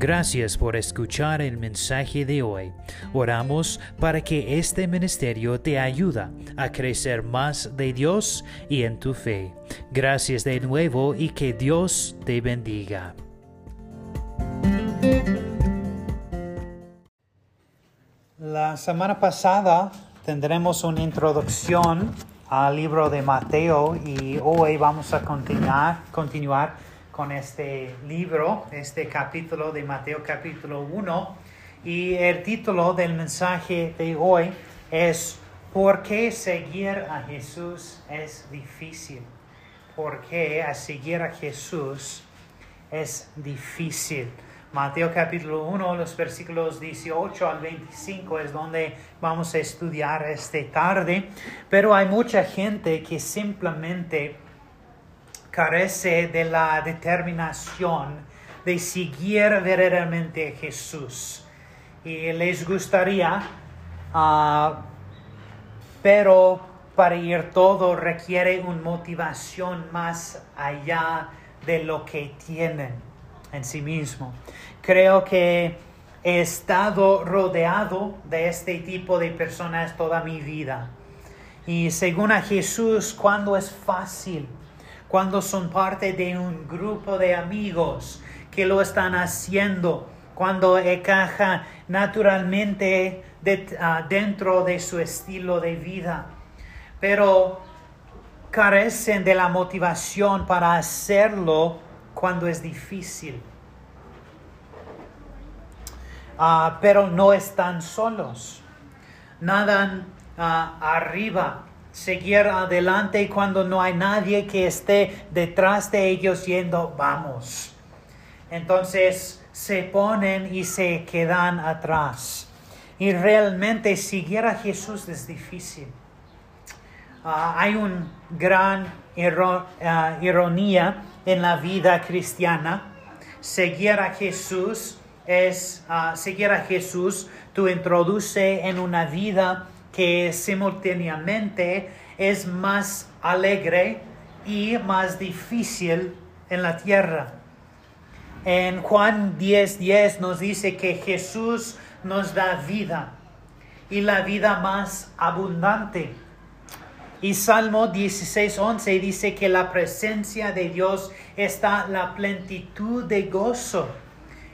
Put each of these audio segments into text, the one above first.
Gracias por escuchar el mensaje de hoy. Oramos para que este ministerio te ayude a crecer más de Dios y en tu fe. Gracias de nuevo y que Dios te bendiga. La semana pasada tendremos una introducción al libro de Mateo y hoy vamos a continuar, continuar con este libro, este capítulo de Mateo capítulo 1 y el título del mensaje de hoy es ¿Por qué seguir a Jesús es difícil? ¿Por qué a seguir a Jesús es difícil? Mateo capítulo 1, los versículos 18 al 25 es donde vamos a estudiar esta tarde, pero hay mucha gente que simplemente carece de la determinación de seguir verdaderamente a Jesús. Y les gustaría, ah, pero para ir todo requiere una motivación más allá de lo que tienen en sí mismo. Creo que he estado rodeado de este tipo de personas toda mi vida. Y según a Jesús, cuando es fácil, cuando son parte de un grupo de amigos que lo están haciendo, cuando encaja naturalmente ah, dentro de su estilo de vida, pero carecen de la motivación para hacerlo cuando es difícil. Ah, pero no están solos. Nadan ah, arriba, seguir adelante cuando no hay nadie que esté detrás de ellos yendo, vamos. Entonces se ponen y se quedan atrás. Y realmente seguir a Jesús es difícil. Ah, hay una gran ironía en la vida cristiana. Seguir a Jesús es uh, seguir a Jesús, tú introduce en una vida que simultáneamente es más alegre y más difícil en la tierra. En Juan 10:10 10 nos dice que Jesús nos da vida y la vida más abundante. Y Salmo 16:11 dice que la presencia de Dios está la plenitud de gozo.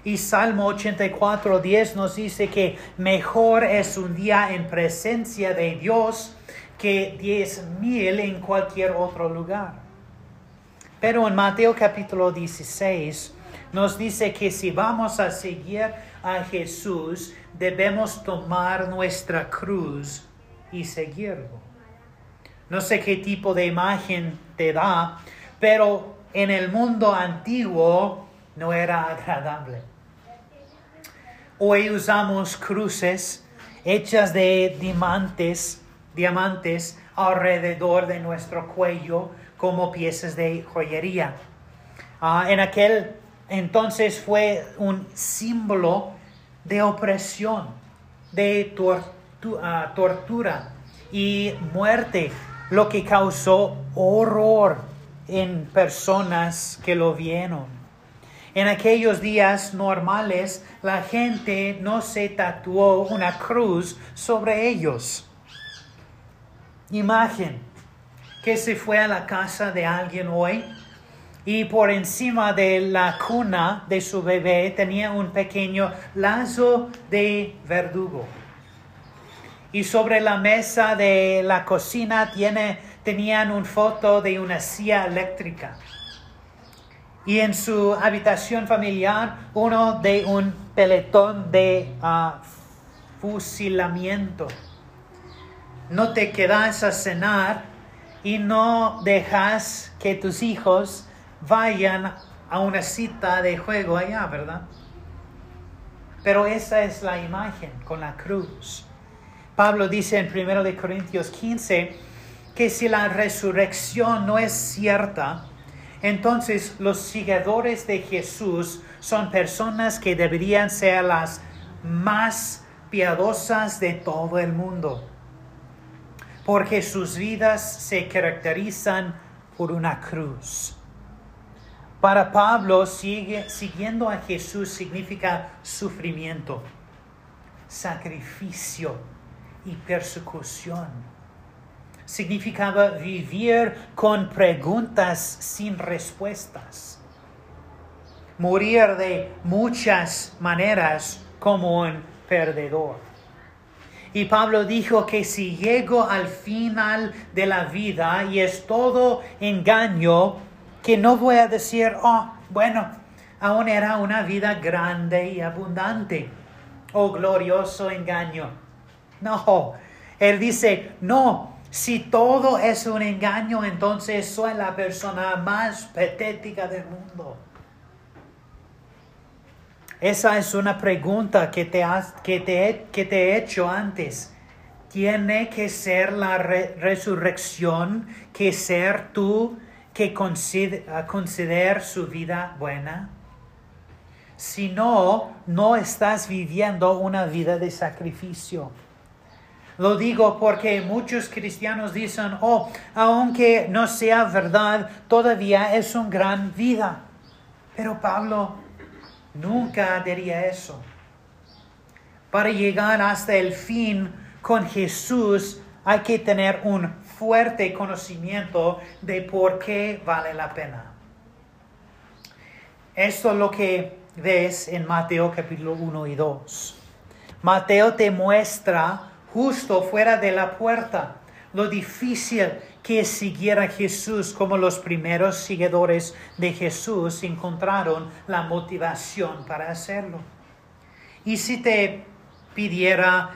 Y Salmo 84:10 nos dice que mejor es un día en presencia de Dios que diez mil en cualquier otro lugar. Pero en Mateo capítulo 16 nos dice que si vamos a seguir a Jesús, debemos tomar nuestra cruz y seguirlo. No sé qué tipo de imagen te da, pero en el mundo antiguo no era agradable. Hoy usamos cruces hechas de diamantes, diamantes alrededor de nuestro cuello como piezas de joyería. Ah, en aquel entonces fue un símbolo de opresión, de ah, tortura y muerte lo que causó horror en personas que lo vieron. En aquellos días normales, la gente no se tatuó una cruz sobre ellos. Imagen que se fue a la casa de alguien hoy y por encima de la cuna de su bebé tenía un pequeño lazo de verdugo y sobre la mesa de la cocina tiene, tenían una foto de una silla eléctrica. Y en su habitación familiar uno de un peletón de ah, fusilamiento. No te quedas a cenar y no dejas que tus hijos vayan a una cita de juego allá, ¿verdad? Pero esa es la imagen con la cruz. Pablo dice en 1 Corintios 15 que si la resurrección no es cierta, entonces los seguidores de Jesús son personas que deberían ser las más piadosas de todo el mundo, porque sus vidas se caracterizan por una cruz. Para Pablo, sigue, siguiendo a Jesús significa sufrimiento, sacrificio y persecución. Significaba vivir con preguntas sin respuestas. Morir de muchas maneras como un perdedor. Y Pablo dijo que si llego al final de la vida y es todo engaño, que no voy a decir, oh, bueno, aún era una vida grande y abundante, oh glorioso engaño. No, él dice, no, si todo es un engaño, entonces soy la persona más patética del mundo. Esa es una pregunta que te, que te, que te he hecho antes. ¿Tiene que ser la resurrección que ser tú que consider, su vida buena? Si no, no estás viviendo una vida de sacrificio. Lo digo porque muchos cristianos dicen, oh, aunque no sea verdad, todavía es una gran vida. Pero Pablo Nunca diría eso. Para llegar hasta el fin con Jesús hay que tener un fuerte conocimiento de por qué vale la pena. Esto es lo que ves en Mateo capítulo 1 y 2. Mateo te muestra justo fuera de la puerta lo difícil que siguiera Jesús como los primeros seguidores de Jesús encontraron la motivación para hacerlo. Y si te pidiera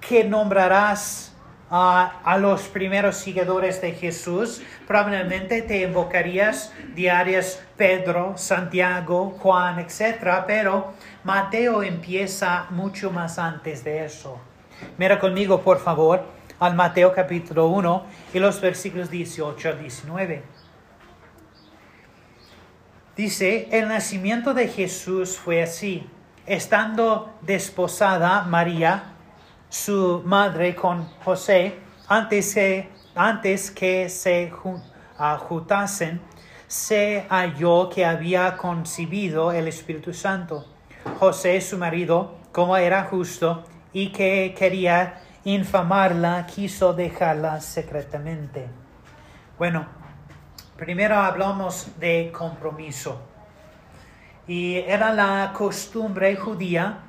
que nombrarás a los primeros seguidores de Jesús, probablemente te invocarías diarias Pedro, Santiago, Juan, etc. Pero Mateo empieza mucho más antes de eso. Mira conmigo, por favor, al Mateo capítulo 1 y los versículos 18 al 19. Dice, el nacimiento de Jesús fue así. Estando desposada María, su madre, con José, antes que, antes que se juntasen, se halló que había concebido el Espíritu Santo. José, su marido, como era justo y que quería infamarla, quiso dejarla secretamente. Bueno, primero hablamos de compromiso. Y era la costumbre judía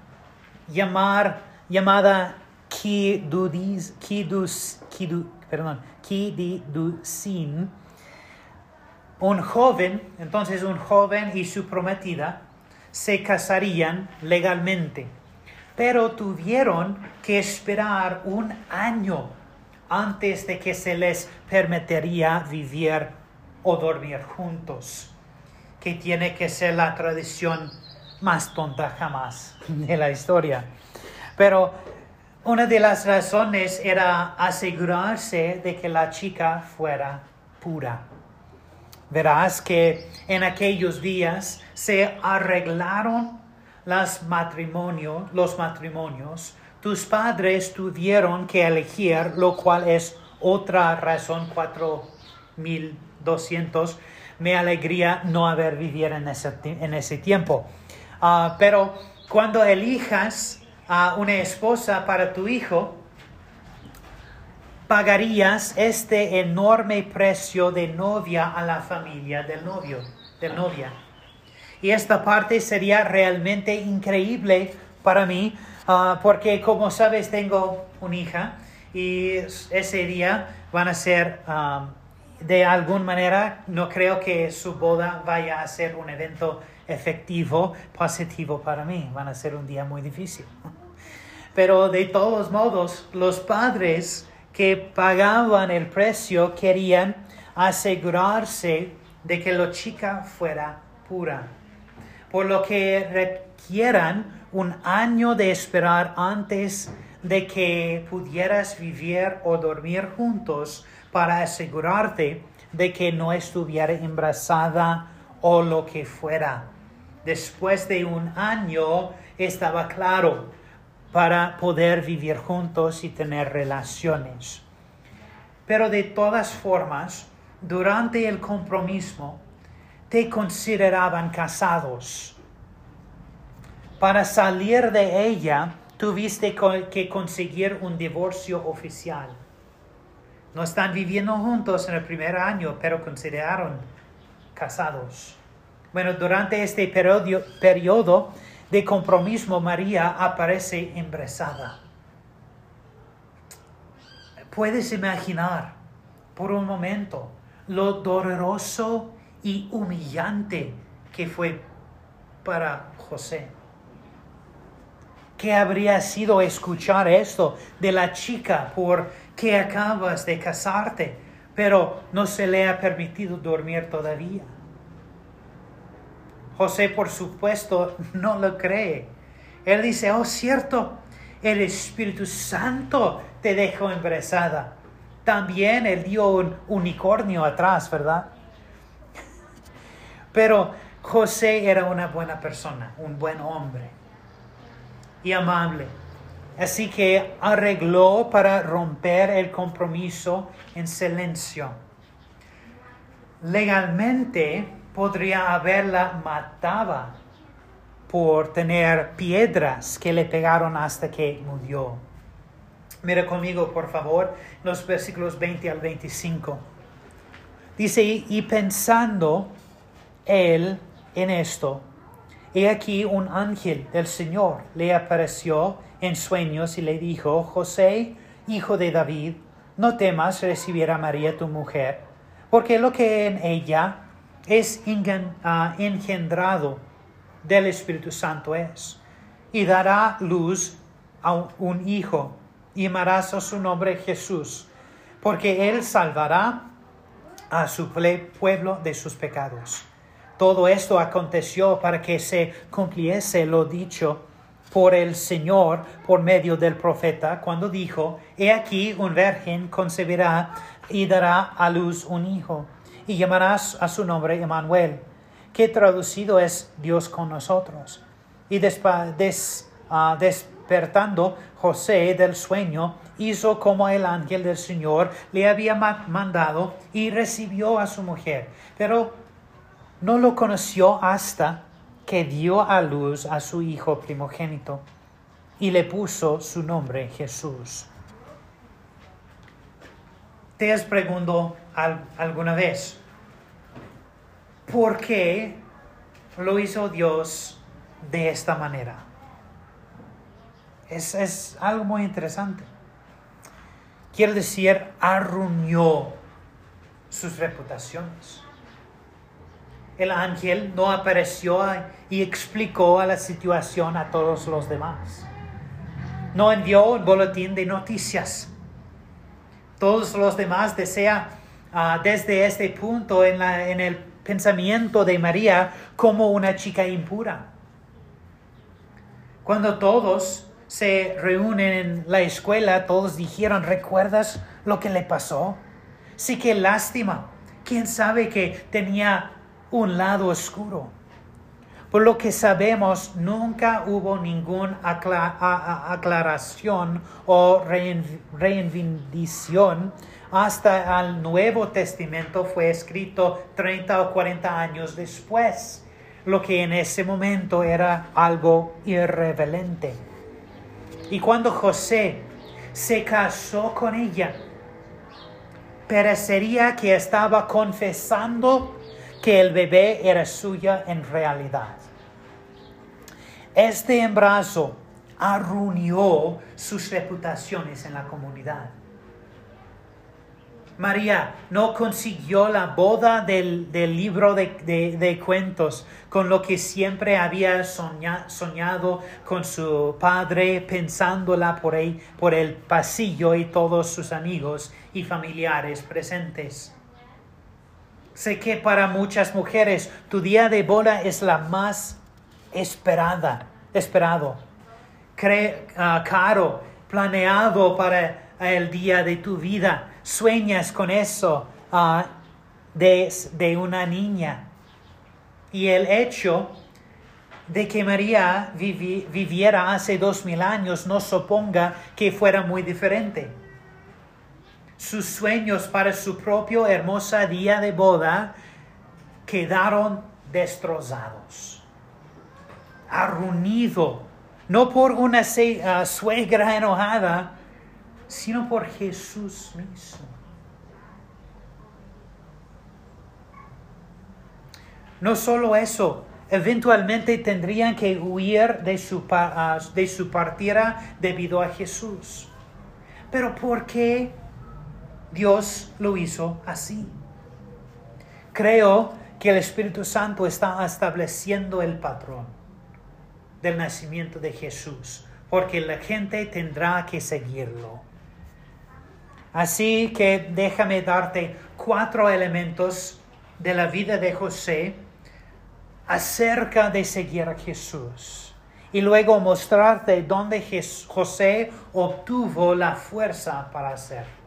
llamar, llamada kidudis, kidus, kidu, perdón, kididusin, un joven, entonces un joven y su prometida, se casarían legalmente pero tuvieron que esperar un año antes de que se les permitiría vivir o dormir juntos, que tiene que ser la tradición más tonta jamás de la historia. Pero una de las razones era asegurarse de que la chica fuera pura. Verás que en aquellos días se arreglaron los matrimonios, tus padres tuvieron que elegir, lo cual es otra razón 4200. Me alegría no haber vivido en ese, en ese tiempo. Ah, pero cuando elijas a una esposa para tu hijo, pagarías este enorme precio de novia a la familia del novio, del novia. Y esta parte sería realmente increíble para mí, ah, porque como sabes tengo una hija y ese día van a ser, de alguna manera, no creo que su boda vaya a ser un evento efectivo, positivo para mí, van a ser un día muy difícil. Pero de todos modos, los padres que pagaban el precio querían asegurarse de que la chica fuera pura por lo que requieran un año de esperar antes de que pudieras vivir o dormir juntos para asegurarte de que no estuviera embarazada o lo que fuera. Después de un año estaba claro para poder vivir juntos y tener relaciones. Pero de todas formas, durante el compromiso, te consideraban casados. Para salir de ella, tuviste que conseguir un divorcio oficial. No están viviendo juntos en el primer año, pero consideraron casados. Bueno, durante este periodo, de compromiso, María aparece embarazada. Puedes imaginar por un momento lo doloroso y humillante que fue para José. ¿Qué habría sido escuchar esto de la chica por que acabas de casarte, pero no se le ha permitido dormir todavía? José, por supuesto, no lo cree. Él dice, oh, cierto, el Espíritu Santo te dejó embarazada. También él dio un unicornio atrás, ¿verdad? Pero José era una buena persona, un buen hombre y amable. Así que arregló para romper el compromiso en silencio. Legalmente podría haberla matado por tener piedras que le pegaron hasta que murió. Mira conmigo, por favor, los versículos 20 al 25. Dice, y pensando él en esto, he aquí un ángel del Señor le apareció en sueños y le dijo, José, hijo de David, no temas recibir a María tu mujer, porque lo que en ella es ah, engendrado del Espíritu Santo es, y dará luz a un hijo, y llamarás a su nombre Jesús, porque él salvará a su pueblo de sus pecados. Todo esto aconteció para que se cumpliese lo dicho por el Señor por medio del profeta, cuando dijo, He aquí un virgen concebirá y dará a luz un hijo y llamarás a su nombre Emmanuel, que traducido es Dios con nosotros. Y ah, despertando José del sueño, hizo como el ángel del Señor le había mandado y recibió a su mujer, pero no lo conoció hasta que dio a luz a su hijo primogénito y le puso su nombre Jesús. ¿Te has preguntado alguna vez por qué lo hizo Dios de esta manera. Es, algo muy interesante. Quiere decir, arruinó sus reputaciones. El ángel no apareció y explicó la situación a todos los demás. No envió un boletín de noticias. Todos los demás desean ah, desde este punto en, la, en el pensamiento de María como una chica impura. Cuando todos se reúnen en la escuela, todos dijeron, ¿recuerdas lo que le pasó? Sí, qué lástima. ¿Quién sabe que tenía un lado oscuro? Por lo que sabemos, nunca hubo ninguna aclaración o reivindicación hasta el Nuevo Testamento fue escrito 30 o 40 años después, lo que en ese momento era algo irreverente. Y cuando José se casó con ella, parecería que estaba confesando que el bebé era suya en realidad. Este embarazo arruinó sus reputaciones en la comunidad. María no consiguió la boda del, libro de, cuentos, con lo que siempre había soñado con su padre, pensándola por, ahí, por el pasillo y todos sus amigos y familiares presentes. Sé que para muchas mujeres tu día de boda es la más esperada, esperado, ah, caro, planeado para el día de tu vida sueñas con eso ah, de, una niña. Y el hecho de que María viviera hace dos mil años no suponga que fuera muy diferente. Sus sueños para su propio hermosa día de boda quedaron destrozados, arruinido, no por una uh, suegra enojada, sino por Jesús mismo. No solo eso, eventualmente tendrían que huir de su, de su partida debido a Jesús. Pero ¿por qué Dios lo hizo así? Creo que el Espíritu Santo está estableciendo el patrón del nacimiento de Jesús, porque la gente tendrá que seguirlo. Así que déjame darte cuatro elementos de la vida de José acerca de seguir a Jesús y luego mostrarte dónde José obtuvo la fuerza para hacerlos.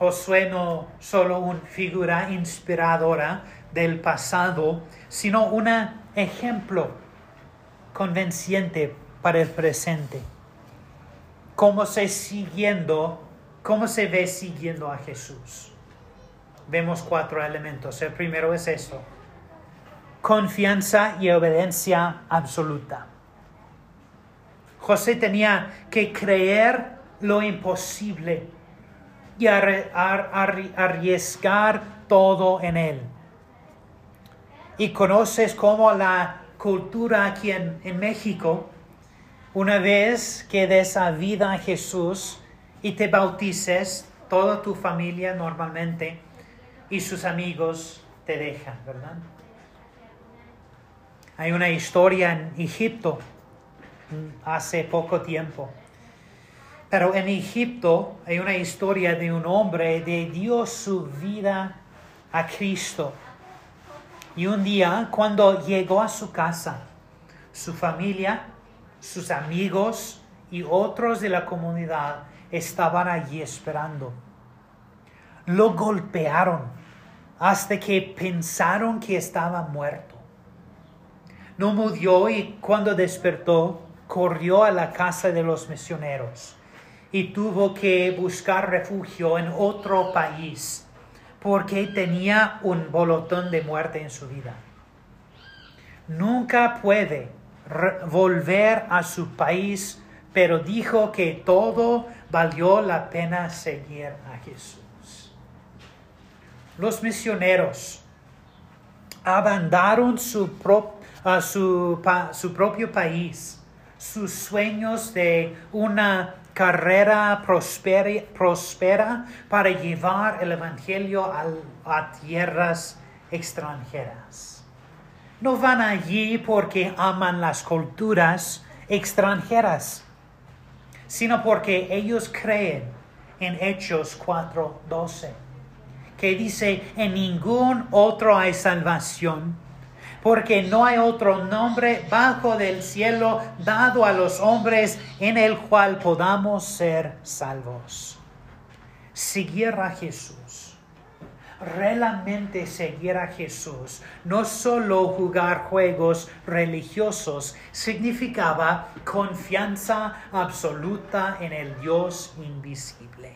Josué no solo una figura inspiradora del pasado, sino un ejemplo convenciente para el presente. Cómo se siguiendo, cómo se ve siguiendo a Jesús. Vemos cuatro elementos. El primero es eso confianza y obediencia absoluta. José tenía que creer lo imposible y arriesgar todo en él. Y conoces cómo la cultura aquí en, en México, una vez que des a vida a Jesús y te bautices, toda tu familia normalmente y sus amigos te dejan, ¿verdad? Hay una historia en Egipto hace poco tiempo. Pero en Egipto hay una historia de un hombre que dio su vida a Cristo. Y un día, cuando llegó a su casa, su familia, sus amigos y otros de la comunidad estaban allí esperando. Lo golpearon hasta que pensaron que estaba muerto no murió y cuando despertó corrió a la casa de los misioneros y tuvo que buscar refugio en otro país porque tenía un bolotón de muerte en su vida. Nunca puede volver a su país, pero dijo que todo valió la pena seguir a Jesús. Los misioneros abandonaron su su propio país, sus sueños de una carrera próspera para llevar el Evangelio a tierras extranjeras. No van allí porque aman las culturas extranjeras, sino porque ellos creen en Hechos 4:12, que dice, en ningún otro hay salvación porque no hay otro nombre bajo del cielo dado a los hombres en el cual podamos ser salvos. Seguir a Jesús. Realmente seguir a Jesús, no solo jugar juegos religiosos, significaba confianza absoluta en el Dios invisible.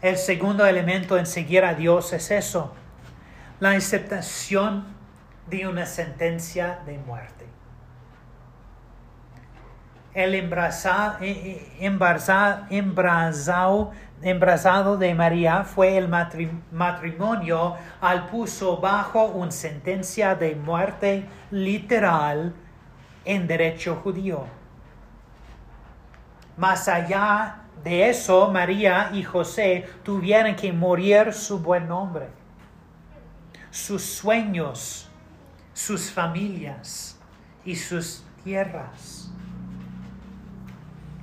El segundo elemento en seguir a Dios es eso, la aceptación de una sentencia de muerte. El embrazado, eh, eh, embrazado de María fue el matrimonio al puso bajo una sentencia de muerte literal en derecho judío. Más allá de eso, María y José tuvieron que morir su buen nombre sus sueños, sus familias y sus tierras.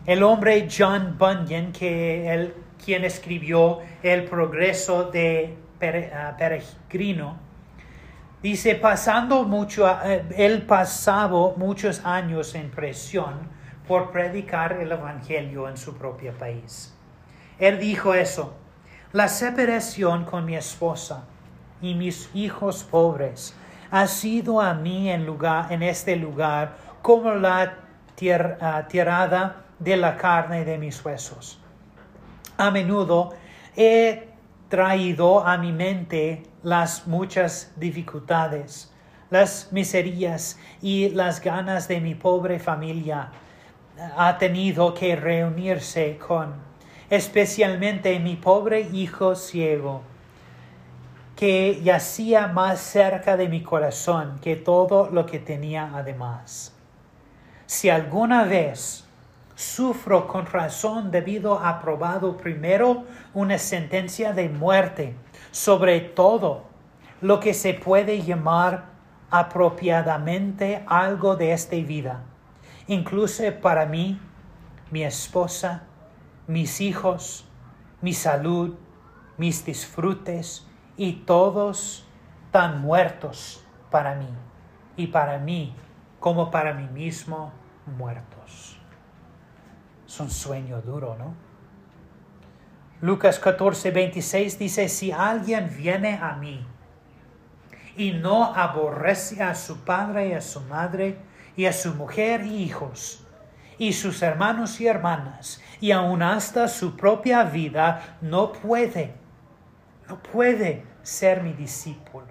El hombre John Bunyan, que el, quien escribió El progreso de ah, peregrino, dice, pasando mucho, eh, él pasaba muchos años en presión por predicar el Evangelio en su propio país. Él dijo eso, la separación con mi esposa, y mis hijos pobres. Ha sido a mí en, lugar, en este lugar como la tirada de la carne de mis huesos. A menudo he traído a mi mente las muchas dificultades, las miserias y las ganas de mi pobre familia. Ha tenido que reunirse con, especialmente mi pobre hijo ciego, que yacía más cerca de mi corazón que todo lo que tenía además. Si alguna vez sufro con razón debido a probado primero una sentencia de muerte sobre todo lo que se puede llamar apropiadamente algo de esta vida, incluso para mí, mi esposa, mis hijos, mi salud, mis disfrutes y todos tan muertos para mí y para mí como para mí mismo muertos. Es un sueño duro, ¿no? Lucas 14, 26 dice, si alguien viene a mí y no aborrece a su padre y a su madre y a su mujer y hijos y sus hermanos y hermanas y aun hasta su propia vida, no puede, no puede ser mi discípulo.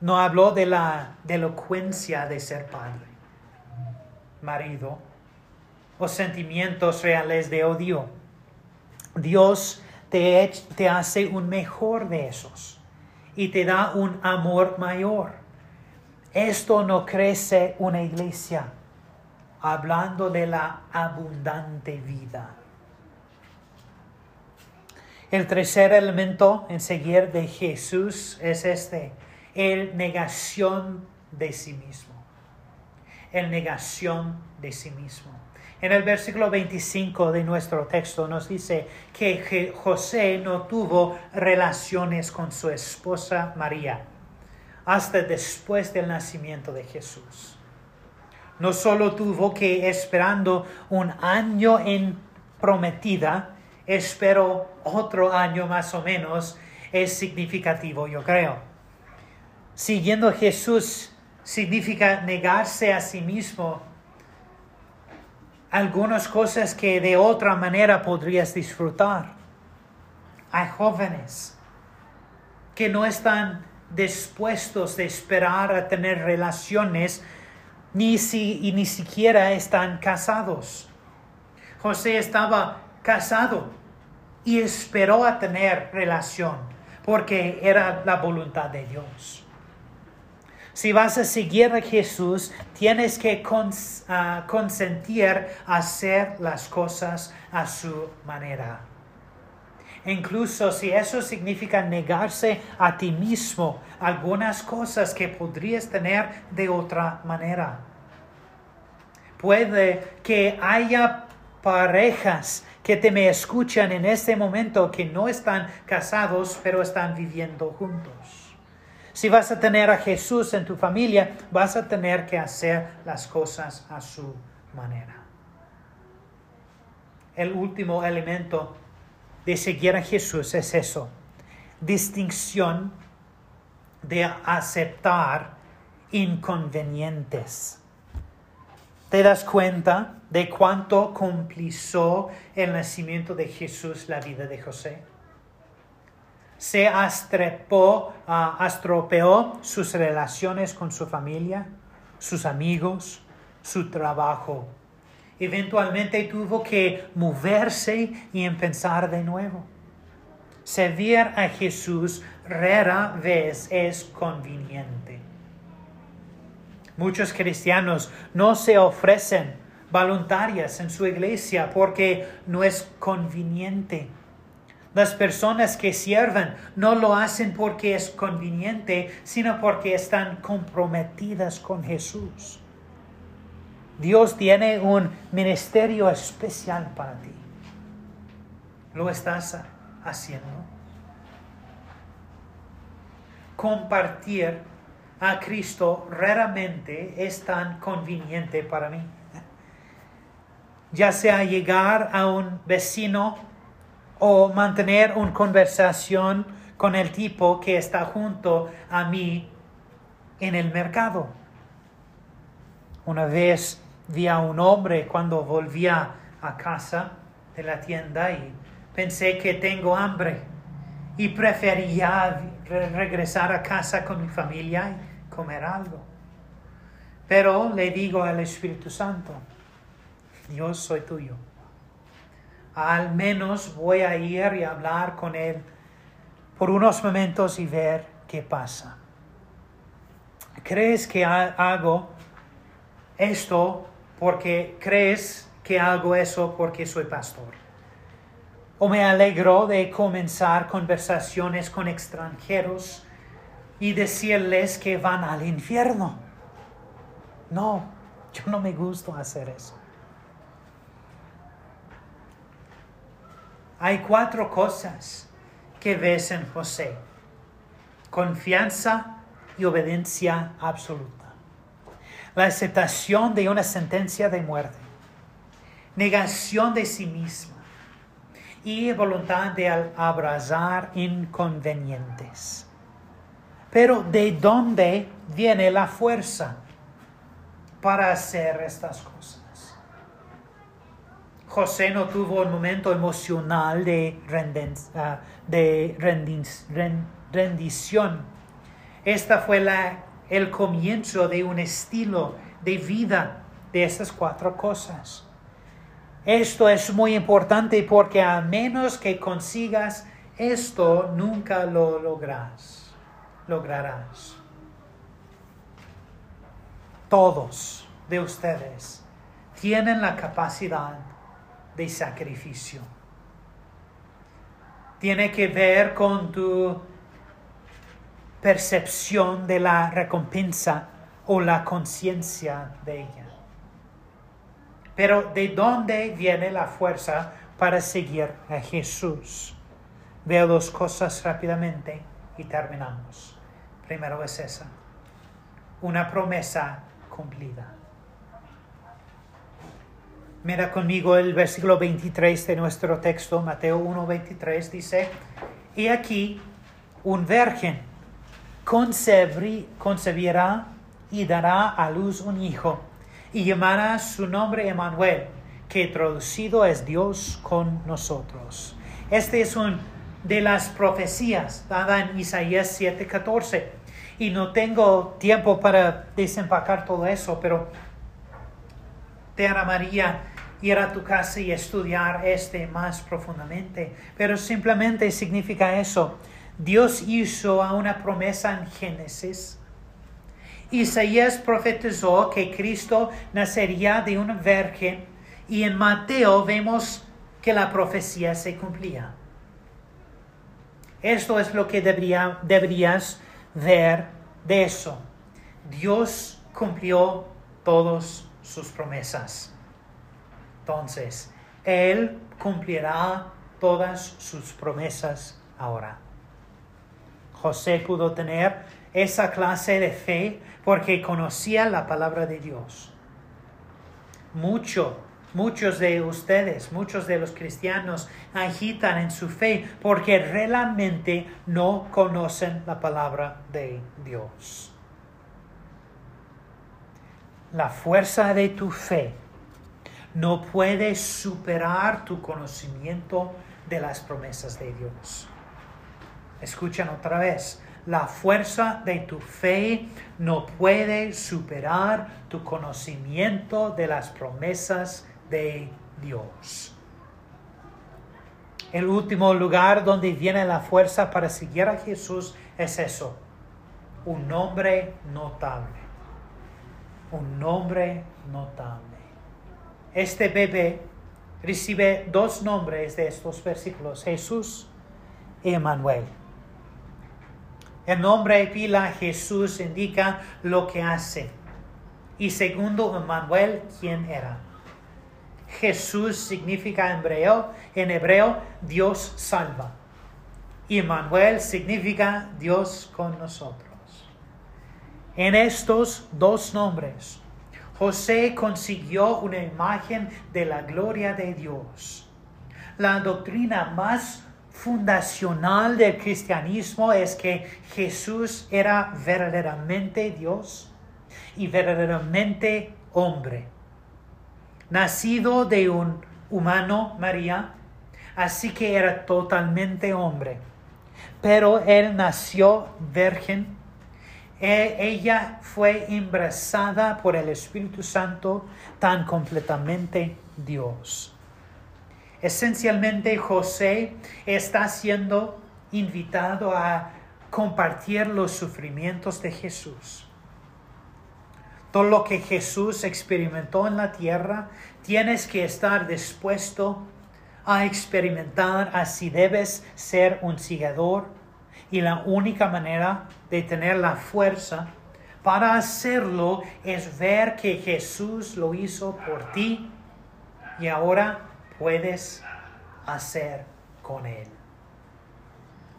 No habló de la elocuencia de ser padre, marido, o sentimientos reales de odio. Dios te, te hace un mejor de esos y te da un amor mayor. Esto no crece una iglesia hablando de la abundante vida. El tercer elemento en seguir de Jesús es este, el negación de sí mismo. El negación de sí mismo. En el versículo 25 de nuestro texto nos dice que José no tuvo relaciones con su esposa María hasta después del nacimiento de Jesús. No solo tuvo que esperando un año en prometida, espero otro año más o menos, es significativo, yo creo. Siguiendo Jesús significa negarse a sí mismo algunas cosas que de otra manera podrías disfrutar. Hay jóvenes que no están dispuestos de esperar a tener relaciones ni si y ni siquiera están casados. José estaba casado y esperó a tener relación porque era la voluntad de Dios. Si vas a seguir a Jesús, tienes que ah, consentir hacer las cosas a su manera. Incluso si eso significa negarse a ti mismo algunas cosas que podrías tener de otra manera. Puede que haya parejas que te me escuchan en este momento que no están casados pero están viviendo juntos. Si vas a tener a Jesús en tu familia, vas a tener que hacer las cosas a su manera. El último elemento de seguir a Jesús es eso, distinción de aceptar inconvenientes. ¿Te das cuenta de cuánto complicó el nacimiento de Jesús la vida de José? se astrepó, uh, astropeó sus relaciones con su familia, sus amigos, su trabajo. Eventualmente tuvo que moverse y empezar de nuevo. Servir a Jesús rara vez es conveniente. Muchos cristianos no se ofrecen voluntarias en su iglesia porque no es conveniente las personas que sirven no lo hacen porque es conveniente, sino porque están comprometidas con Jesús. Dios tiene un ministerio especial para ti. ¿Lo estás haciendo? Compartir a Cristo raramente es tan conveniente para mí. Ya sea llegar a un vecino o mantener una conversación con el tipo que está junto a mí en el mercado. Una vez vi a un hombre cuando volvía a casa de la tienda y Pensé que tengo hambre y prefería re- regresar a casa con mi familia y comer algo. Pero le digo al Espíritu Santo, Dios soy tuyo. Al menos voy a ir y hablar con Él por unos momentos y ver qué pasa. ¿Crees que ha- hago esto porque crees que hago eso porque soy pastor? ¿O me alegro de comenzar conversaciones con extranjeros y decirles que van al infierno? No, yo no me gusta hacer eso. Hay cuatro cosas que ves en José. Confianza y obediencia absoluta. La aceptación de una sentencia de muerte. Negación de sí misma. Y voluntad de abrazar inconvenientes. Pero ¿de dónde viene la fuerza para hacer estas cosas? José no tuvo un momento emocional de, ah, rendición. Esta fue la, el comienzo de un estilo de vida de esas cuatro cosas. Esto es muy importante porque a menos que consigas esto, nunca lo logras, lograrás. Todos de ustedes tienen la capacidad de sacrificio. Tiene que ver con tu percepción de la recompensa o la conciencia de ella. Pero ¿de dónde viene la fuerza para seguir a Jesús? Veo dos cosas rápidamente y terminamos. Primero es esa, una promesa cumplida. Mira conmigo el versículo 23 de nuestro texto, Mateo 1:23, dice, y aquí un virgen concebirá y dará a luz un hijo, y llamará su nombre Emmanuel, que traducido es Dios con nosotros. Este es un de las profecías dada en Isaías 7:14. Y no tengo tiempo para desempacar todo eso, pero te amaría ir a tu casa y estudiar este más profundamente. Pero simplemente significa eso. Dios hizo una promesa en Génesis. Isaías profetizó que Cristo nacería de una virgen y en Mateo vemos que la profecía se cumplía. Esto es lo que debería, deberías ver de eso. Dios cumplió todas sus promesas. Entonces, Él cumplirá todas sus promesas ahora. José pudo tener esa clase de fe porque conocía la palabra de Dios. Mucho, muchos de ustedes, muchos de los cristianos agitan en su fe porque realmente no conocen la palabra de Dios. La fuerza de tu fe no puede superar tu conocimiento de las promesas de Dios. Escuchen otra vez. La fuerza de tu fe no puede superar tu conocimiento de las promesas de Dios. El último lugar donde viene la fuerza para seguir a Jesús es eso. Un nombre notable. Un nombre notable. Este bebé recibe dos nombres de estos versículos, Jesús y Emmanuel. El nombre pila Jesús indica lo que hace. Y segundo, Emmanuel, quién era. Jesús significa en hebreo, en hebreo Dios salva. Y Emmanuel significa Dios con nosotros. En estos dos nombres, José consiguió una imagen de la gloria de Dios. La doctrina más fundacional del cristianismo es que Jesús era verdaderamente Dios y verdaderamente hombre. Nacido de un humano María, así que era totalmente hombre. Pero él nació virgen. E- ella fue embarazada por el Espíritu Santo tan completamente Dios. Esencialmente José está siendo invitado a compartir los sufrimientos de Jesús. Todo lo que Jesús experimentó en la tierra, tienes que estar dispuesto a experimentar así debes ser un seguidor y la única manera de tener la fuerza para hacerlo es ver que Jesús lo hizo por ti y ahora puedes hacer con él.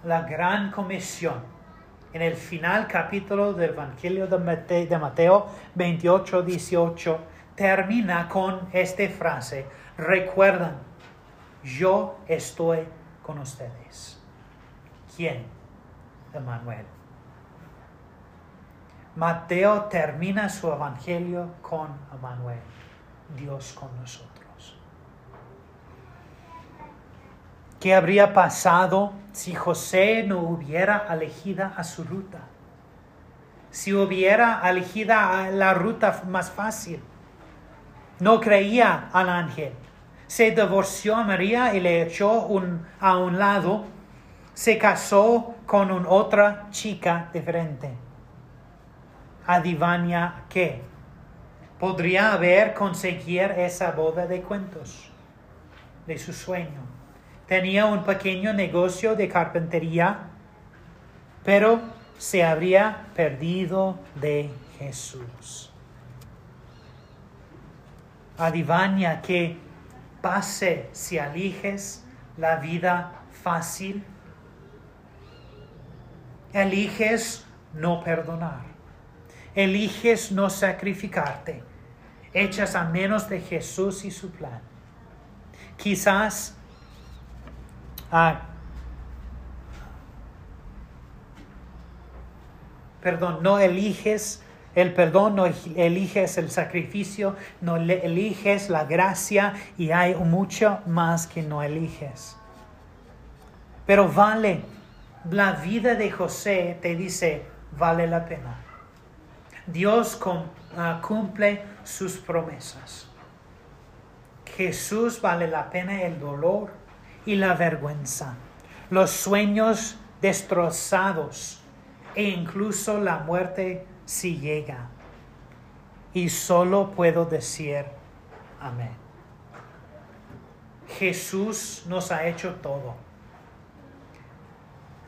La gran comisión en el final capítulo del Evangelio de Mate- de Mateo 28, 18 termina con esta frase, recuerdan, yo estoy con ustedes. ¿Quién? Emmanuel. Mateo termina su evangelio con Emmanuel, Dios con nosotros. ¿Qué habría pasado si José no hubiera elegido a su ruta? Si hubiera elegido la ruta más fácil. No creía al ángel. Se divorció a María y le echó a un lado. Se casó con una otra chica diferente. Adivania qué? Podría haber conseguido esa boda de cuentos de su sueño. Tenía un pequeño negocio de carpintería, pero se habría perdido de Jesús. Adivania que pase si eliges la vida fácil. Eliges no perdonar. Eliges no sacrificarte. Echas a menos de Jesús y su plan. Quizás ah, perdón, no eliges el perdón, no eliges el sacrificio, no eliges la gracia y hay mucho más que no eliges. Pero vale, la vida de José te dice, vale la pena. Dios ah, cumple sus promesas. Jesús vale la pena el dolor y la vergüenza, los sueños destrozados e incluso la muerte si llega. Y solo puedo decir amén. Jesús nos ha hecho todo.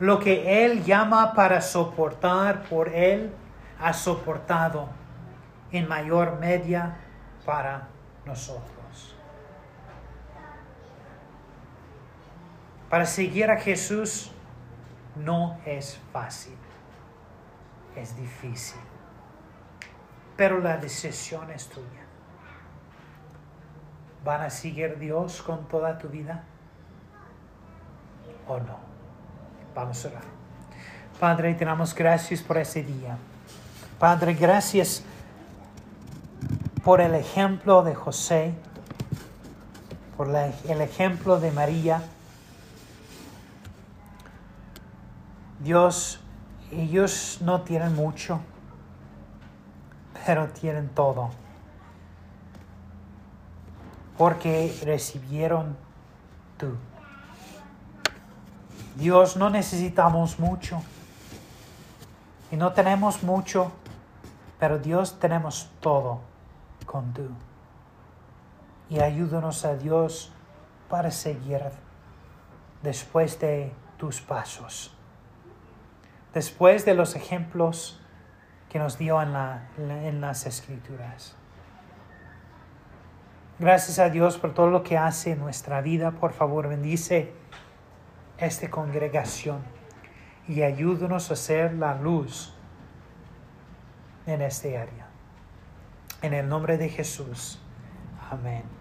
Lo que Él llama para soportar por Él, ha soportado en mayor medida para nosotros. Para seguir a Jesús no es fácil, es difícil, pero la decisión es tuya. ¿Van a seguir Dios con toda tu vida o no? Vamos a orar. Padre, te damos gracias por ese día. Padre, gracias por el ejemplo de José, por el ejemplo de María. Dios, ellos no tienen mucho, pero tienen todo. Porque recibieron tú. Dios, no necesitamos mucho. Y no tenemos mucho, pero Dios tenemos todo con tú. Y ayúdanos a Dios para seguir después de tus pasos. Después de los ejemplos que nos dio en, la- en las escrituras. Gracias a Dios por todo lo que hace en nuestra vida. Por favor, bendice esta congregación y ayúdanos a ser la luz en este área. En el nombre de Jesús. Amén.